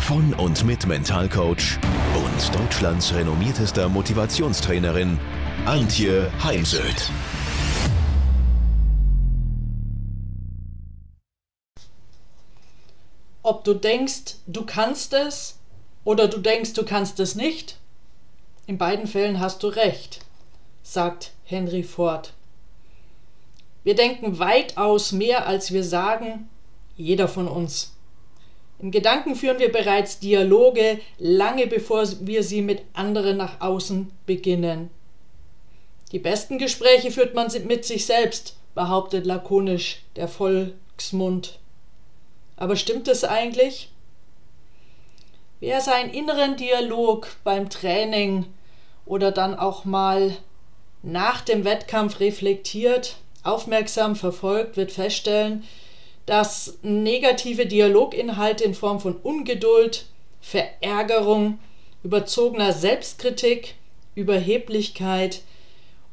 von und mit Mentalcoach und Deutschlands renommiertester Motivationstrainerin Antje Heimsöth. Ob du denkst, du kannst es oder du denkst, du kannst es nicht, in beiden Fällen hast du recht, sagt Henry Ford. Wir denken weitaus mehr, als wir sagen, jeder von uns. In Gedanken führen wir bereits Dialoge, lange bevor wir sie mit anderen nach außen beginnen. Die besten Gespräche führt man mit sich selbst, behauptet lakonisch der Volksmund. Aber stimmt es eigentlich? Wer seinen inneren Dialog beim Training oder dann auch mal nach dem Wettkampf reflektiert, aufmerksam verfolgt, wird feststellen, dass negative Dialoginhalte in Form von Ungeduld, Verärgerung, überzogener Selbstkritik, Überheblichkeit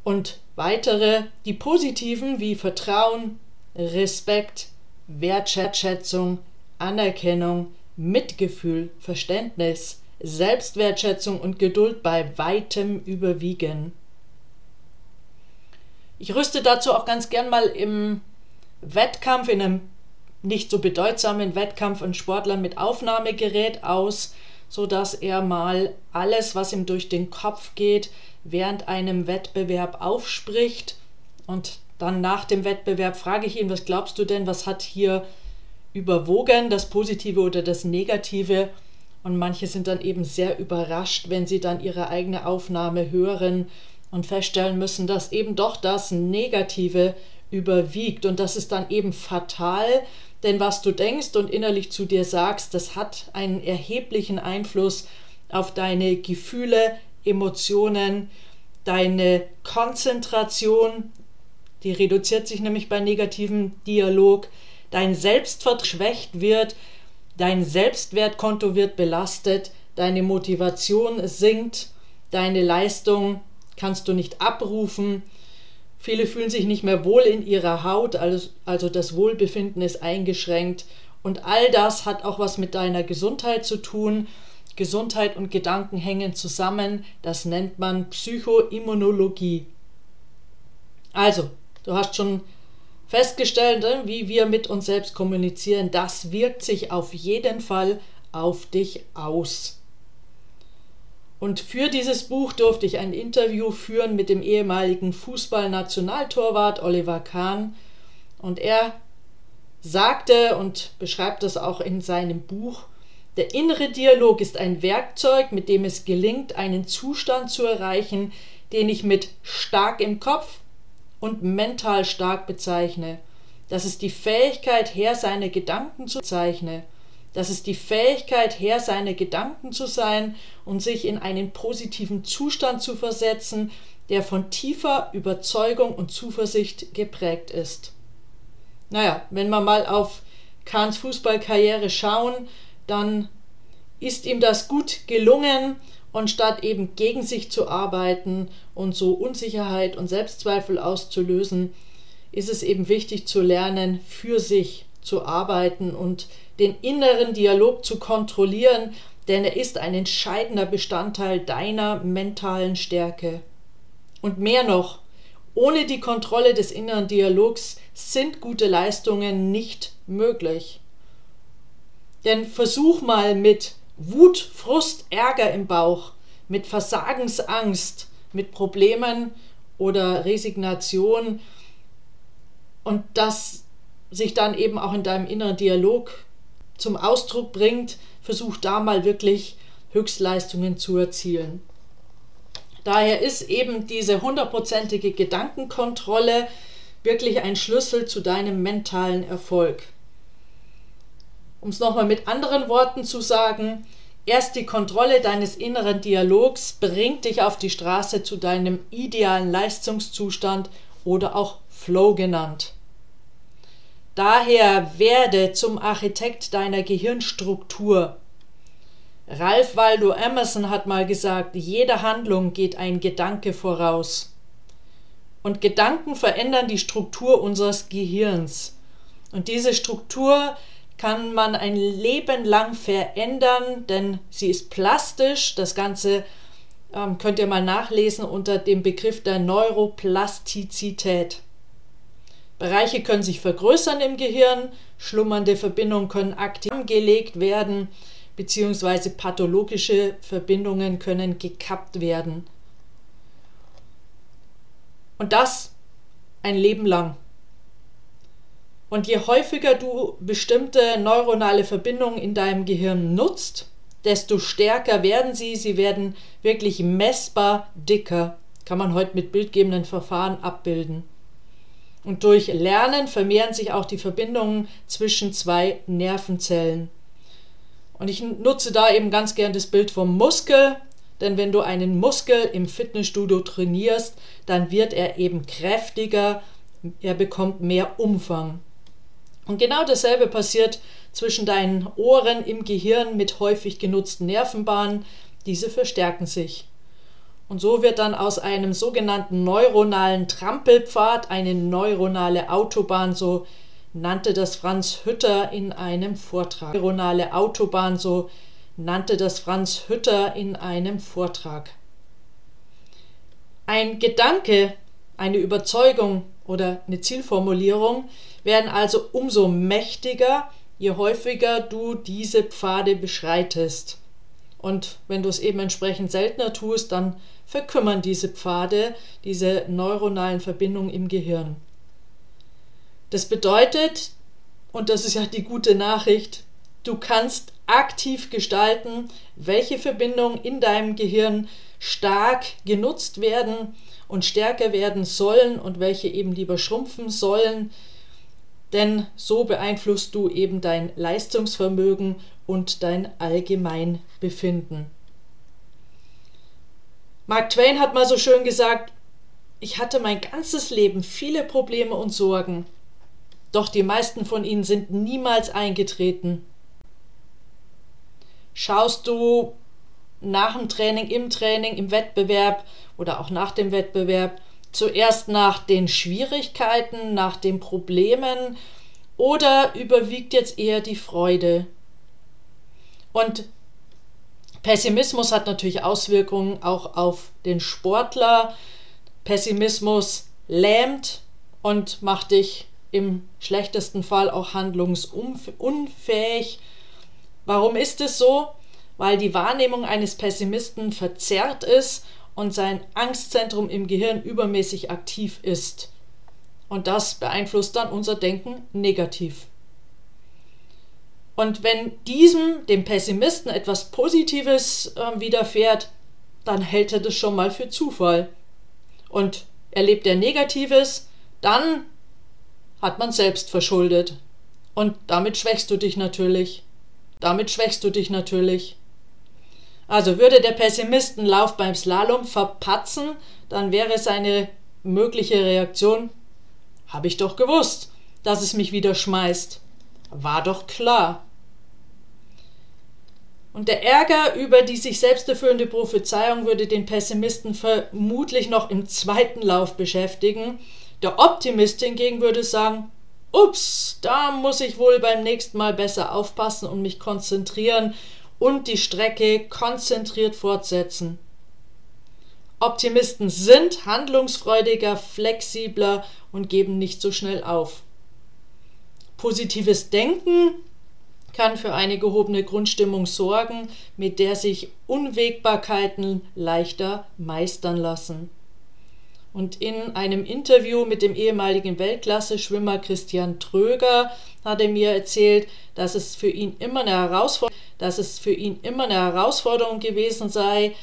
und weitere, die positiven wie Vertrauen, Respekt, Wertschätzung, Anerkennung, Mitgefühl, Verständnis, Selbstwertschätzung und Geduld bei weitem überwiegen. Ich rüste dazu auch ganz gern mal im Wettkampf, in einem nicht so bedeutsamen Wettkampf einen Sportler mit Aufnahmegerät aus, sodass er mal alles, was ihm durch den Kopf geht, während einem Wettbewerb aufspricht. Und dann nach dem Wettbewerb frage ich ihn, was glaubst du denn, was hat hier überwogen, das Positive oder das Negative? Und manche sind dann eben sehr überrascht, wenn sie dann ihre eigene Aufnahme hören und feststellen müssen, dass eben doch das Negative überwiegt. Und das ist dann eben fatal, denn was du denkst und innerlich zu dir sagst, das hat einen erheblichen Einfluss auf deine Gefühle, Emotionen, deine Konzentration, die reduziert sich nämlich bei negativem Dialog, dein Selbstvertrauen schwächt wird, dein Selbstwertkonto wird belastet, deine Motivation sinkt, deine Leistung kannst du nicht abrufen. Viele fühlen sich nicht mehr wohl in ihrer Haut, also, das Wohlbefinden ist eingeschränkt. Und all das hat auch was mit deiner Gesundheit zu tun. Gesundheit und Gedanken hängen zusammen. Das nennt man Psychoimmunologie. Also, du hast schon festgestellt, ne, wie wir mit uns selbst kommunizieren. Das wirkt sich auf jeden Fall auf dich aus. Und für dieses Buch durfte ich ein Interview führen mit dem ehemaligen Fußballnationaltorwart Oliver Kahn. Und er sagte und beschreibt das auch in seinem Buch, der innere Dialog ist ein Werkzeug, mit dem es gelingt, einen Zustand zu erreichen, den ich mit stark im Kopf und mental stark bezeichne. Das ist die Fähigkeit, Herr seine Gedanken zu zeichnen das ist die Fähigkeit, Herr seiner Gedanken zu sein und sich in einen positiven Zustand zu versetzen, der von tiefer Überzeugung und Zuversicht geprägt ist. Naja, wenn wir mal auf Kahns Fußballkarriere schauen, dann ist ihm das gut gelungen und statt eben gegen sich zu arbeiten und so Unsicherheit und Selbstzweifel auszulösen, ist es eben wichtig zu lernen, für sich zu arbeiten und den inneren Dialog zu kontrollieren, denn er ist ein entscheidender Bestandteil deiner mentalen Stärke. Und mehr noch, ohne die Kontrolle des inneren Dialogs sind gute Leistungen nicht möglich. Denn versuch mal mit Wut, Frust, Ärger im Bauch, mit Versagensangst, mit Problemen oder Resignation und das sich dann eben auch in deinem inneren Dialog zum Ausdruck bringt, versucht da mal wirklich Höchstleistungen zu erzielen. Daher ist eben diese hundertprozentige Gedankenkontrolle wirklich ein Schlüssel zu deinem mentalen Erfolg. Um es nochmal mit anderen Worten zu sagen, Erst die Kontrolle deines inneren Dialogs bringt dich auf die Straße zu deinem idealen Leistungszustand oder auch Flow genannt. Daher werde zum Architekt deiner Gehirnstruktur. Ralph Waldo Emerson hat mal gesagt, jeder Handlung geht ein Gedanke voraus. Und Gedanken verändern die Struktur unseres Gehirns. Und diese Struktur kann man ein Leben lang verändern, denn sie ist plastisch. Das Ganze ähm, könnt ihr mal nachlesen unter dem Begriff der Neuroplastizität. Bereiche können sich vergrößern im Gehirn, schlummernde Verbindungen können aktiv gelegt werden, beziehungsweise pathologische Verbindungen können gekappt werden. Und das ein Leben lang. Und je häufiger du bestimmte neuronale Verbindungen in deinem Gehirn nutzt, desto stärker werden sie. Sie werden wirklich messbar dicker. Kann man heute mit bildgebenden Verfahren abbilden. Und durch Lernen vermehren sich auch die Verbindungen zwischen zwei Nervenzellen. Und ich nutze da eben ganz gern das Bild vom Muskel, denn wenn du einen Muskel im Fitnessstudio trainierst, dann wird er eben kräftiger, er bekommt mehr Umfang. Und genau dasselbe passiert zwischen deinen Ohren im Gehirn mit häufig genutzten Nervenbahnen, diese verstärken sich. Und so wird dann aus einem sogenannten neuronalen Trampelpfad eine neuronale Autobahn, so nannte das Franz Hütter in einem Vortrag. Neuronale Autobahn, so nannte das Franz Hütter in einem Vortrag. Ein Gedanke, eine Überzeugung oder eine Zielformulierung werden also umso mächtiger, je häufiger du diese Pfade beschreitest. Und wenn du es eben entsprechend seltener tust, dann verkümmern diese Pfade, diese neuronalen Verbindungen im Gehirn. Das bedeutet, und das ist ja die gute Nachricht, du kannst aktiv gestalten, welche Verbindungen in deinem Gehirn stark genutzt werden und stärker werden sollen und welche eben lieber schrumpfen sollen, denn so beeinflusst du eben dein Leistungsvermögen und dein Allgemeinbefinden. Mark Twain hat mal so schön gesagt, ich hatte mein ganzes Leben viele Probleme und Sorgen, doch die meisten von ihnen sind niemals eingetreten. Schaust du nach dem Training, im Training, im Wettbewerb oder auch nach dem Wettbewerb zuerst nach den Schwierigkeiten, nach den Problemen oder überwiegt jetzt eher die Freude? Und Pessimismus hat natürlich Auswirkungen auch auf den Sportler. Pessimismus lähmt und macht dich im schlechtesten Fall auch handlungsunfähig. Warum ist es so? Weil die Wahrnehmung eines Pessimisten verzerrt ist und sein Angstzentrum im Gehirn übermäßig aktiv ist. Und das beeinflusst dann unser Denken negativ. Und wenn diesem, dem Pessimisten, etwas Positives äh, widerfährt, dann hält er das schon mal für Zufall. Und erlebt er Negatives, dann hat man selbst verschuldet. Und damit schwächst du dich natürlich. Damit schwächst du dich natürlich. Also würde der Pessimisten Lauf beim Slalom verpatzen, dann wäre seine mögliche Reaktion, habe ich doch gewusst, dass es mich wieder schmeißt. War doch klar. Und der Ärger über die sich selbst erfüllende Prophezeiung würde den Pessimisten vermutlich noch im zweiten Lauf beschäftigen. Der Optimist hingegen würde sagen, ups, da muss ich wohl beim nächsten Mal besser aufpassen und mich konzentrieren und die Strecke konzentriert fortsetzen. Optimisten sind handlungsfreudiger, flexibler und geben nicht so schnell auf. Positives Denken kann für eine gehobene Grundstimmung sorgen, mit der sich Unwägbarkeiten leichter meistern lassen. Und in einem Interview mit dem ehemaligen Weltklasse-Schwimmer Christian Tröger hat er mir erzählt, dass es für ihn immer eine Herausforderung, dass es für ihn immer eine Herausforderung gewesen sei,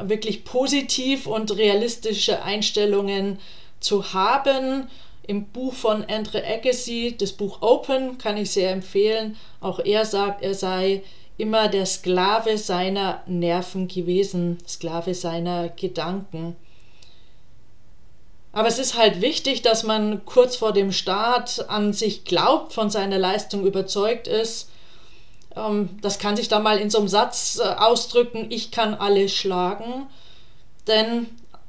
wirklich positiv und realistische Einstellungen zu haben im Buch von Andre Agassi, das Buch Open, kann ich sehr empfehlen. Auch er sagt, er sei immer der Sklave seiner Nerven gewesen, Sklave seiner Gedanken. Aber es ist halt wichtig, dass man kurz vor dem Start an sich glaubt, von seiner Leistung überzeugt ist. Ähm, das kann sich da mal in so einem Satz äh, ausdrücken, ich kann alle schlagen, denn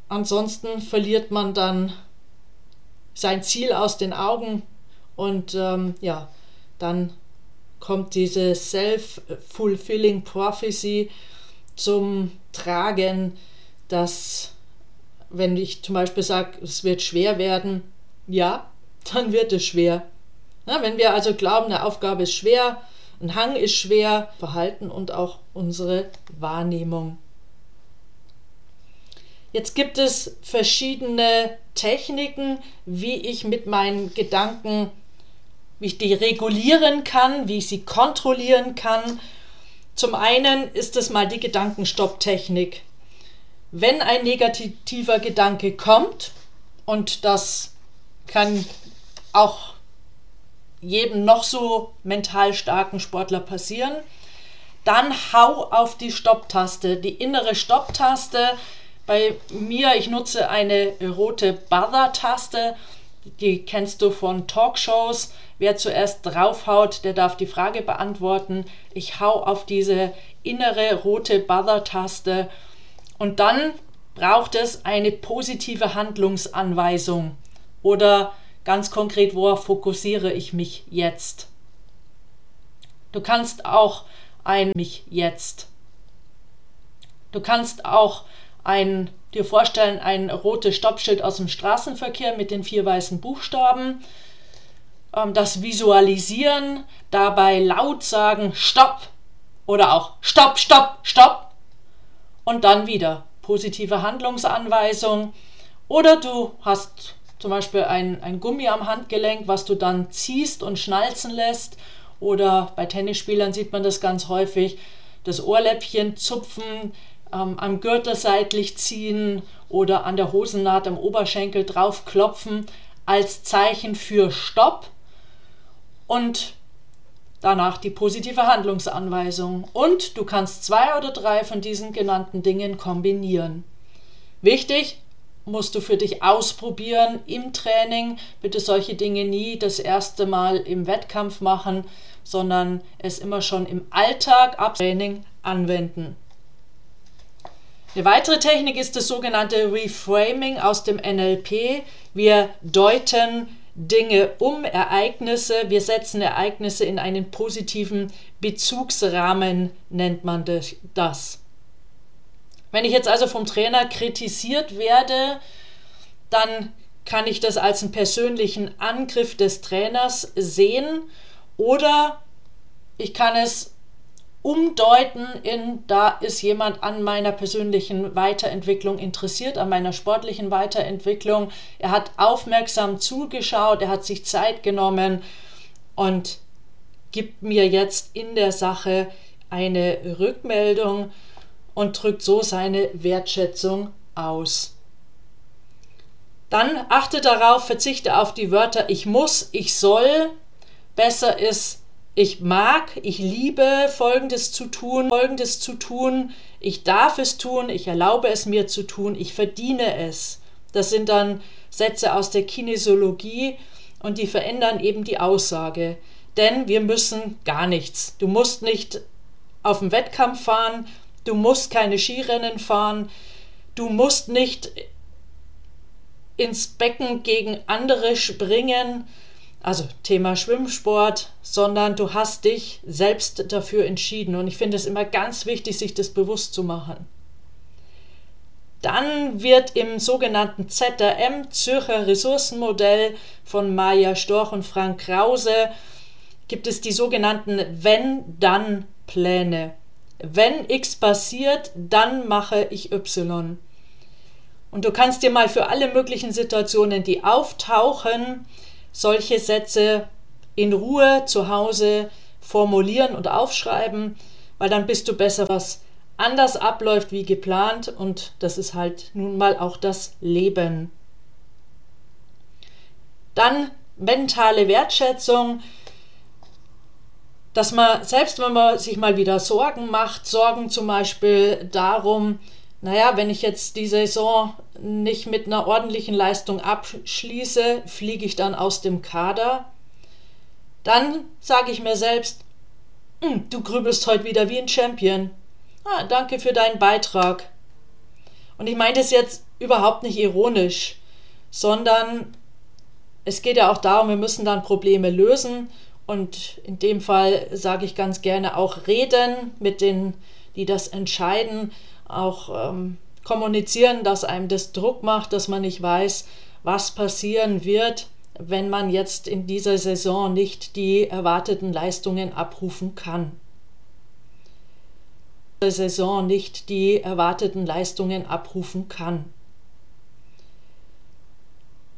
ansonsten verliert man dann sein Ziel aus den Augen und ähm, ja, dann kommt diese self-fulfilling prophecy zum Tragen, dass wenn ich zum Beispiel sage, es wird schwer werden, ja, dann wird es schwer. Ja, wenn wir also glauben, eine Aufgabe ist schwer, ein Hang ist schwer, Verhalten und auch unsere Wahrnehmung. Jetzt gibt es verschiedene Techniken, wie ich mit meinen Gedanken, wie ich die regulieren kann, wie ich sie kontrollieren kann. Zum einen ist es mal die Gedankenstopptechnik wenn ein negativer Gedanke kommt, und das kann auch jedem noch so mental starken Sportler passieren, dann hau auf die Stopptaste, die innere Stopptaste. Bei mir, ich nutze eine rote Bother-Taste, die kennst du von Talkshows. Wer zuerst draufhaut, der darf die Frage beantworten. Ich hau auf diese innere rote Bother-Taste und dann braucht es eine positive Handlungsanweisung oder ganz konkret, worauf fokussiere ich mich jetzt. Du kannst auch ein mich jetzt. Du kannst auch ein dir vorstellen ein rotes Stoppschild aus dem Straßenverkehr mit den vier weißen Buchstaben. Ähm, das visualisieren, dabei laut sagen Stopp oder auch Stopp, Stopp, Stopp und dann wieder positive Handlungsanweisung. Oder du hast zum Beispiel ein, ein Gummi am Handgelenk, was du dann ziehst und schnalzen lässt. Oder bei Tennisspielern sieht man das ganz häufig, das Ohrläppchen zupfen, ähm, am Gürtel seitlich ziehen oder an der Hosennaht am Oberschenkel draufklopfen als Zeichen für Stopp. Und Danach die positive Handlungsanweisung und du kannst zwei oder drei von diesen genannten Dingen kombinieren. Wichtig, musst du für dich ausprobieren im Training. Bitte solche Dinge nie das erste Mal im Wettkampf machen, sondern es immer schon im Alltag ab Training anwenden. Eine weitere Technik ist das sogenannte Reframing aus dem NLP. Wir deuten Dinge um, Ereignisse. Wir setzen Ereignisse in einen positiven Bezugsrahmen, nennt man das. Wenn ich jetzt also vom Trainer kritisiert werde, dann kann ich das als einen persönlichen Angriff des Trainers sehen oder ich kann es umdeuten in, da ist jemand an meiner persönlichen Weiterentwicklung interessiert, an meiner sportlichen Weiterentwicklung. Er hat aufmerksam zugeschaut, er hat sich Zeit genommen und gibt mir jetzt in der Sache eine Rückmeldung und drückt so seine Wertschätzung aus. Dann achte darauf, verzichte auf die Wörter ich muss, ich soll. Besser ist ich mag, ich liebe Folgendes zu tun, Folgendes zu tun, ich darf es tun, ich erlaube es mir zu tun, ich verdiene es. Das sind dann Sätze aus der Kinesiologie und die verändern eben die Aussage. Denn wir müssen gar nichts. Du musst nicht auf den Wettkampf fahren, du musst keine Skirennen fahren, du musst nicht ins Becken gegen andere springen, also Thema Schwimmsport, sondern du hast dich selbst dafür entschieden. Und ich finde es immer ganz wichtig, sich das bewusst zu machen. Dann wird im sogenannten ZRM, Zürcher Ressourcenmodell von Maja Storch und Frank Krause, gibt es die sogenannten Wenn-Dann-Pläne. Wenn X passiert, dann mache ich Y. Und du kannst dir mal für alle möglichen Situationen, die auftauchen, solche Sätze in Ruhe zu Hause formulieren und aufschreiben, weil dann bist du besser, was anders abläuft wie geplant und das ist halt nun mal auch das Leben. Dann mentale Wertschätzung. dass man, selbst wenn man sich mal wieder Sorgen macht, Sorgen zum Beispiel darum, naja, wenn ich jetzt die Saison nicht mit einer ordentlichen Leistung abschließe, fliege ich dann aus dem Kader, dann sage ich mir selbst, hm, du grübelst heute wieder wie ein Champion. Ah, danke für deinen Beitrag. Und ich meine das jetzt überhaupt nicht ironisch, sondern es geht ja auch darum, wir müssen dann Probleme lösen und in dem Fall sage ich ganz gerne auch reden mit denen, die das entscheiden, auch ähm, kommunizieren, dass einem das Druck macht, dass man nicht weiß, was passieren wird, wenn man jetzt in dieser Saison nicht die erwarteten Leistungen abrufen kann. Saison nicht die erwarteten Leistungen abrufen kann.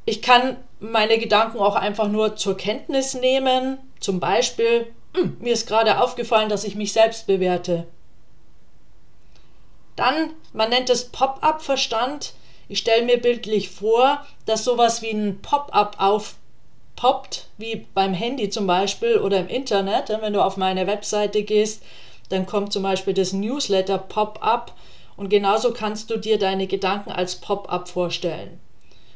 Ich kann meine Gedanken auch einfach nur zur Kenntnis nehmen. Zum Beispiel, hm, mir ist gerade aufgefallen, dass ich mich selbst bewerte. Dann, man nennt es Pop-up-Verstand. Ich stelle mir bildlich vor, dass sowas wie ein Pop-up aufpoppt, wie beim Handy zum Beispiel oder im Internet. Wenn du auf meine Webseite gehst, dann kommt zum Beispiel das Newsletter Pop-up und genauso kannst du dir deine Gedanken als Pop-up vorstellen.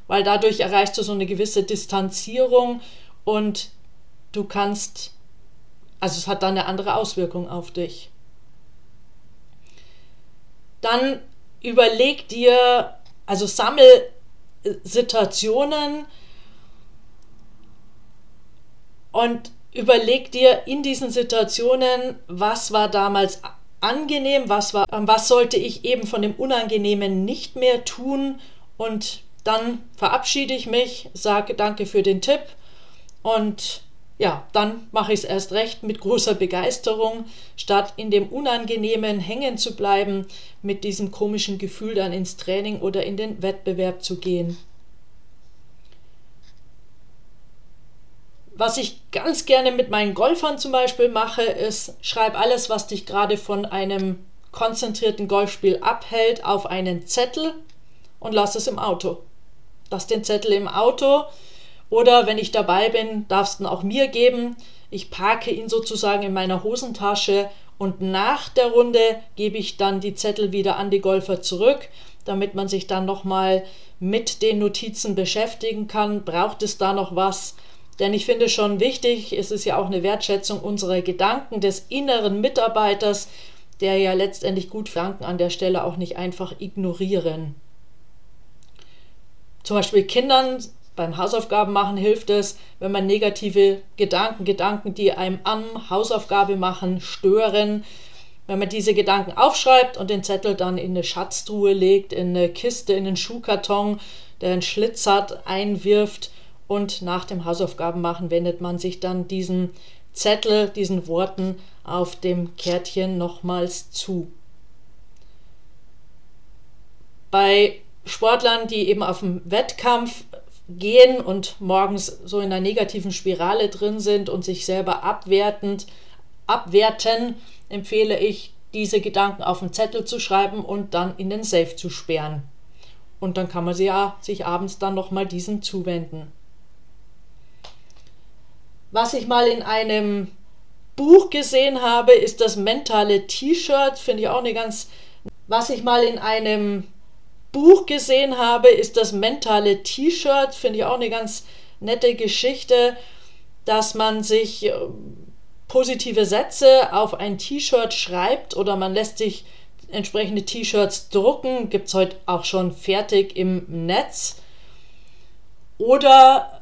Weil dadurch erreichst du so eine gewisse Distanzierung und du kannst, also es hat dann eine andere Auswirkung auf dich dann überleg dir, also sammel Situationen und überleg dir in diesen Situationen, was war damals angenehm, was war, was sollte ich eben von dem Unangenehmen nicht mehr tun und dann verabschiede ich mich, sage danke für den Tipp und ja, dann mache ich es erst recht mit großer Begeisterung, statt in dem Unangenehmen hängen zu bleiben, mit diesem komischen Gefühl dann ins Training oder in den Wettbewerb zu gehen. Was ich ganz gerne mit meinen Golfern zum Beispiel mache, ist, schreib alles, was dich gerade von einem konzentrierten Golfspiel abhält, auf einen Zettel und lass es im Auto. Lass den Zettel im Auto, oder wenn ich dabei bin, darfst du ihn auch mir geben. Ich parke ihn sozusagen in meiner Hosentasche und nach der Runde gebe ich dann die Zettel wieder an die Golfer zurück, damit man sich dann nochmal mit den Notizen beschäftigen kann. Braucht es da noch was? Denn ich finde schon wichtig, es ist ja auch eine Wertschätzung unserer Gedanken des inneren Mitarbeiters, der ja letztendlich gut Gedanken an der Stelle auch nicht einfach ignorieren. Zum Beispiel Kindern beim Hausaufgaben machen hilft es, wenn man negative Gedanken, Gedanken, die einem am Hausaufgabe machen, stören, wenn man diese Gedanken aufschreibt und den Zettel dann in eine Schatztruhe legt, in eine Kiste, in einen Schuhkarton, der einen Schlitz hat, einwirft und nach dem Hausaufgaben machen wendet man sich dann diesen Zettel, diesen Worten auf dem Kärtchen nochmals zu. Bei Sportlern, die eben auf dem Wettkampf gehen und morgens so in einer negativen Spirale drin sind und sich selber abwertend abwerten, empfehle ich, diese Gedanken auf einen Zettel zu schreiben und dann in den Safe zu sperren. Und dann kann man sie ja sich abends dann nochmal diesen zuwenden. Was ich mal in einem Buch gesehen habe, ist das mentale T-Shirt, finde ich auch eine ganz. Was ich mal in einem Buch gesehen habe, ist das mentale T-Shirt. Finde ich auch eine ganz nette Geschichte, dass man sich äh, positive Sätze auf ein T-Shirt schreibt oder man lässt sich entsprechende T-Shirts drucken. Gibt es heute auch schon fertig im Netz. Oder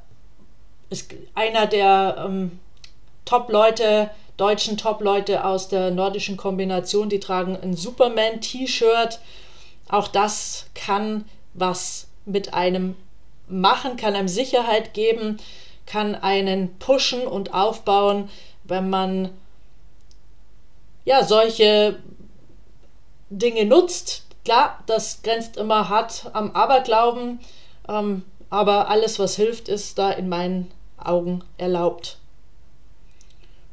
ist einer der ähm, Top-Leute, deutschen Top-Leute aus der nordischen Kombination, die tragen ein Superman-T-Shirt auch das kann was mit einem machen, kann einem Sicherheit geben, kann einen pushen und aufbauen, wenn man ja solche Dinge nutzt. Klar, das grenzt immer hart am Aberglauben, ähm, aber alles, was hilft, ist da in meinen Augen erlaubt.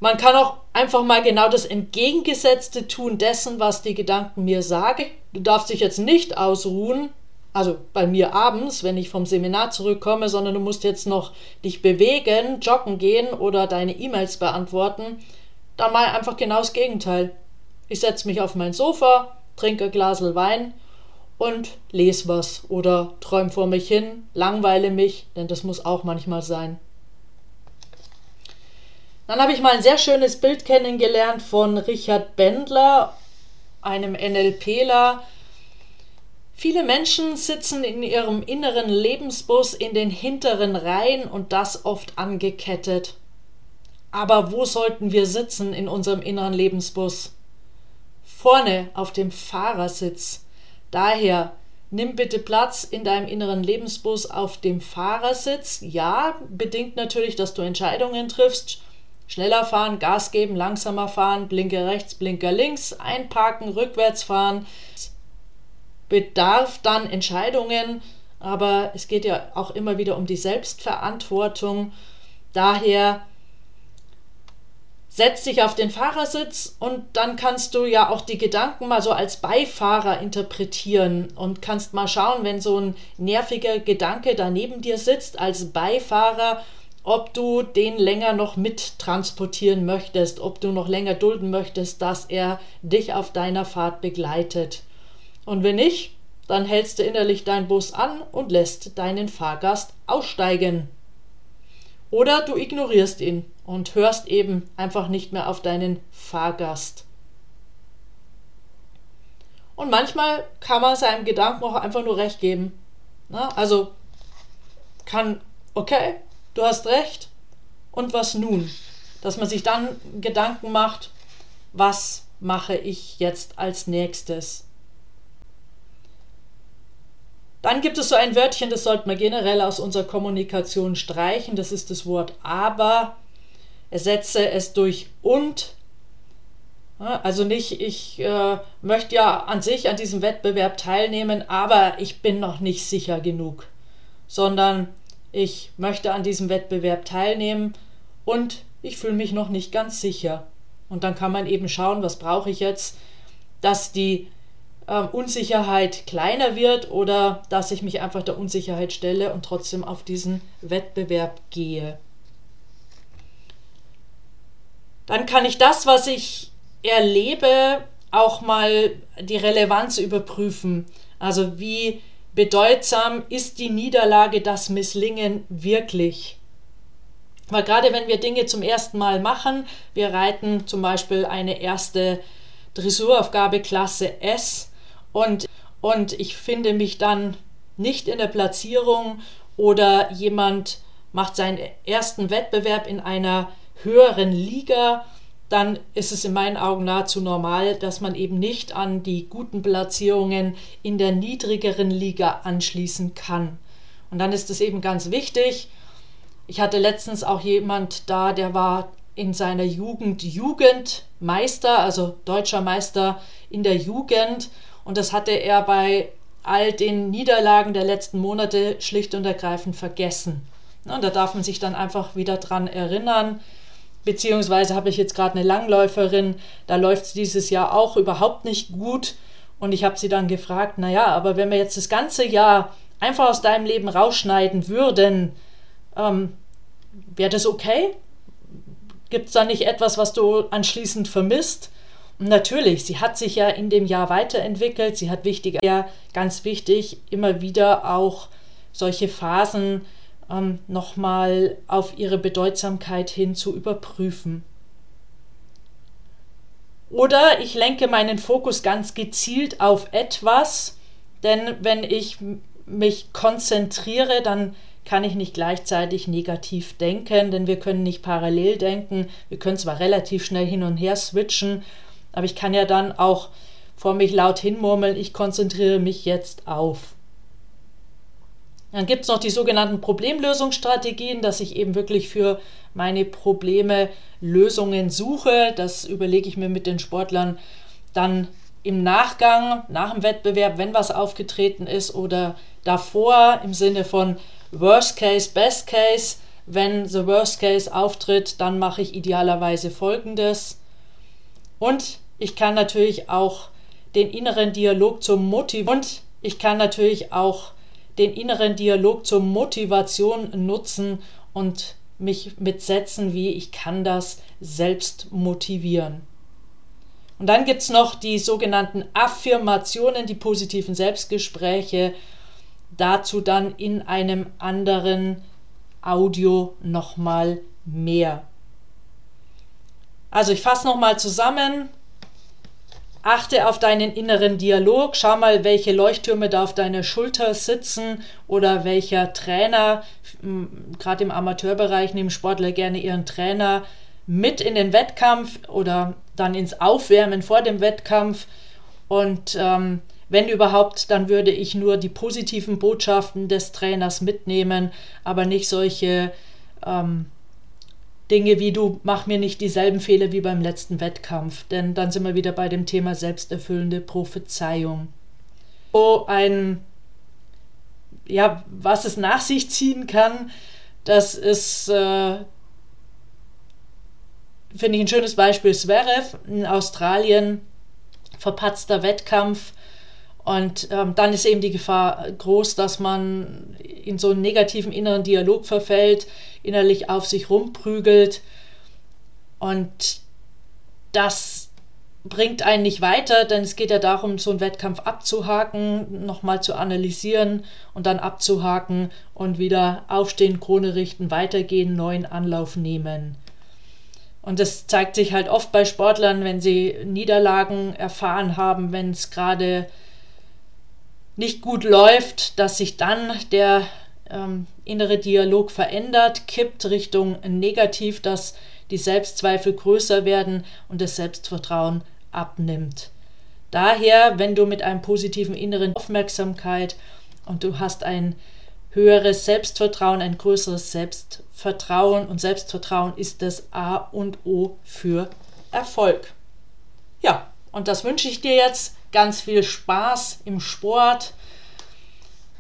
Man kann auch einfach mal genau das Entgegengesetzte tun dessen, was die Gedanken mir sagen. Du darfst dich jetzt nicht ausruhen, also bei mir abends, wenn ich vom Seminar zurückkomme, sondern du musst jetzt noch dich bewegen, joggen gehen oder deine E-Mails beantworten. dann ich einfach genau das Gegenteil. Ich setze mich auf mein Sofa, trinke ein Glas Wein und lese was oder träume vor mich hin, langweile mich, denn das muss auch manchmal sein. Dann habe ich mal ein sehr schönes Bild kennengelernt von Richard Bendler, einem NLPler. Viele Menschen sitzen in ihrem inneren Lebensbus in den hinteren Reihen und das oft angekettet. Aber wo sollten wir sitzen in unserem inneren Lebensbus? Vorne auf dem Fahrersitz. Daher nimm bitte Platz in deinem inneren Lebensbus auf dem Fahrersitz. Ja, bedingt natürlich, dass du Entscheidungen triffst. Schneller fahren, Gas geben, langsamer fahren, Blinker rechts, Blinker links, einparken, rückwärts fahren. Bedarf dann Entscheidungen, aber es geht ja auch immer wieder um die Selbstverantwortung. Daher setz dich auf den Fahrersitz und dann kannst du ja auch die Gedanken mal so als Beifahrer interpretieren und kannst mal schauen, wenn so ein nerviger Gedanke da neben dir sitzt als Beifahrer, ob du den länger noch mittransportieren möchtest, ob du noch länger dulden möchtest, dass er dich auf deiner Fahrt begleitet. Und wenn nicht, dann hältst du innerlich deinen Bus an und lässt deinen Fahrgast aussteigen. Oder du ignorierst ihn und hörst eben einfach nicht mehr auf deinen Fahrgast. Und manchmal kann man seinem Gedanken auch einfach nur recht geben. Na, also kann, okay, du hast recht, und was nun? Dass man sich dann Gedanken macht, was mache ich jetzt als nächstes? Dann gibt es so ein Wörtchen, das sollte man generell aus unserer Kommunikation streichen. Das ist das Wort aber. Ersetze es durch und. Also nicht, ich äh, möchte ja an sich an diesem Wettbewerb teilnehmen, aber ich bin noch nicht sicher genug. Sondern ich möchte an diesem Wettbewerb teilnehmen und ich fühle mich noch nicht ganz sicher. Und dann kann man eben schauen, was brauche ich jetzt, dass die äh, Unsicherheit kleiner wird oder dass ich mich einfach der Unsicherheit stelle und trotzdem auf diesen Wettbewerb gehe. Dann kann ich das, was ich erlebe, auch mal die Relevanz überprüfen. Also wie bedeutsam ist die Niederlage, das Misslingen wirklich? Weil gerade wenn wir Dinge zum ersten Mal machen, wir reiten zum Beispiel eine erste Dressuraufgabe Klasse S, und, und ich finde mich dann nicht in der Platzierung oder jemand macht seinen ersten Wettbewerb in einer höheren Liga, dann ist es in meinen Augen nahezu normal, dass man eben nicht an die guten Platzierungen in der niedrigeren Liga anschließen kann. Und dann ist es eben ganz wichtig. Ich hatte letztens auch jemand da, der war in seiner Jugend Jugendmeister, also deutscher Meister in der Jugend und das hatte er bei all den Niederlagen der letzten Monate schlicht und ergreifend vergessen. Und da darf man sich dann einfach wieder dran erinnern. Beziehungsweise habe ich jetzt gerade eine Langläuferin, da läuft es dieses Jahr auch überhaupt nicht gut. Und ich habe sie dann gefragt, naja, aber wenn wir jetzt das ganze Jahr einfach aus deinem Leben rausschneiden würden, ähm, wäre das okay? Gibt es da nicht etwas, was du anschließend vermisst? natürlich, sie hat sich ja in dem Jahr weiterentwickelt. Sie hat wichtig, ja, ganz wichtig, immer wieder auch solche Phasen ähm, nochmal auf ihre Bedeutsamkeit hin zu überprüfen. Oder ich lenke meinen Fokus ganz gezielt auf etwas, denn wenn ich mich konzentriere, dann kann ich nicht gleichzeitig negativ denken, denn wir können nicht parallel denken. Wir können zwar relativ schnell hin und her switchen, aber ich kann ja dann auch vor mich laut hinmurmeln, ich konzentriere mich jetzt auf. Dann gibt es noch die sogenannten Problemlösungsstrategien, dass ich eben wirklich für meine Probleme Lösungen suche. Das überlege ich mir mit den Sportlern dann im Nachgang, nach dem Wettbewerb, wenn was aufgetreten ist oder davor im Sinne von Worst Case, Best Case. Wenn the Worst Case auftritt, dann mache ich idealerweise Folgendes. Und ich kann natürlich auch den inneren Dialog zur Motivation und ich kann natürlich auch den inneren Dialog zur Motivation nutzen und mich mit Sätzen wie ich kann das selbst motivieren. Und dann gibt es noch die sogenannten Affirmationen, die positiven Selbstgespräche. Dazu dann in einem anderen Audio nochmal mehr. Also ich fasse nochmal zusammen. Achte auf deinen inneren Dialog. Schau mal, welche Leuchttürme da auf deiner Schulter sitzen oder welcher Trainer, gerade im Amateurbereich nehmen Sportler gerne ihren Trainer mit in den Wettkampf oder dann ins Aufwärmen vor dem Wettkampf. Und ähm, wenn überhaupt, dann würde ich nur die positiven Botschaften des Trainers mitnehmen, aber nicht solche ähm, Dinge wie du mach mir nicht dieselben Fehler wie beim letzten Wettkampf, denn dann sind wir wieder bei dem Thema selbsterfüllende Prophezeiung. So ein, ja, was es nach sich ziehen kann, das ist, äh, finde ich ein schönes Beispiel. Zverev in Australien, verpatzter Wettkampf. Und ähm, dann ist eben die Gefahr groß, dass man in so einen negativen inneren Dialog verfällt, innerlich auf sich rumprügelt. Und das bringt einen nicht weiter, denn es geht ja darum, so einen Wettkampf abzuhaken, nochmal zu analysieren und dann abzuhaken und wieder aufstehen, Krone richten, weitergehen, neuen Anlauf nehmen. Und das zeigt sich halt oft bei Sportlern, wenn sie Niederlagen erfahren haben, wenn es gerade nicht gut läuft, dass sich dann der ähm, innere Dialog verändert, kippt Richtung negativ, dass die Selbstzweifel größer werden und das Selbstvertrauen abnimmt. Daher, wenn du mit einem positiven inneren Aufmerksamkeit und du hast ein höheres Selbstvertrauen, ein größeres Selbstvertrauen und Selbstvertrauen ist das A und O für Erfolg. Ja, und das wünsche ich dir jetzt. Ganz viel Spaß im Sport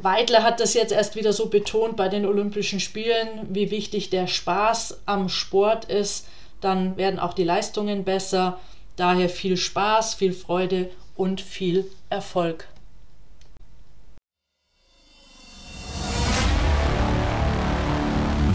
Weidler hat das jetzt erst wieder so betont bei den Olympischen Spielen, wie wichtig der Spaß am Sport ist. Dann werden auch die Leistungen besser. Daher viel Spaß, viel Freude und viel Erfolg.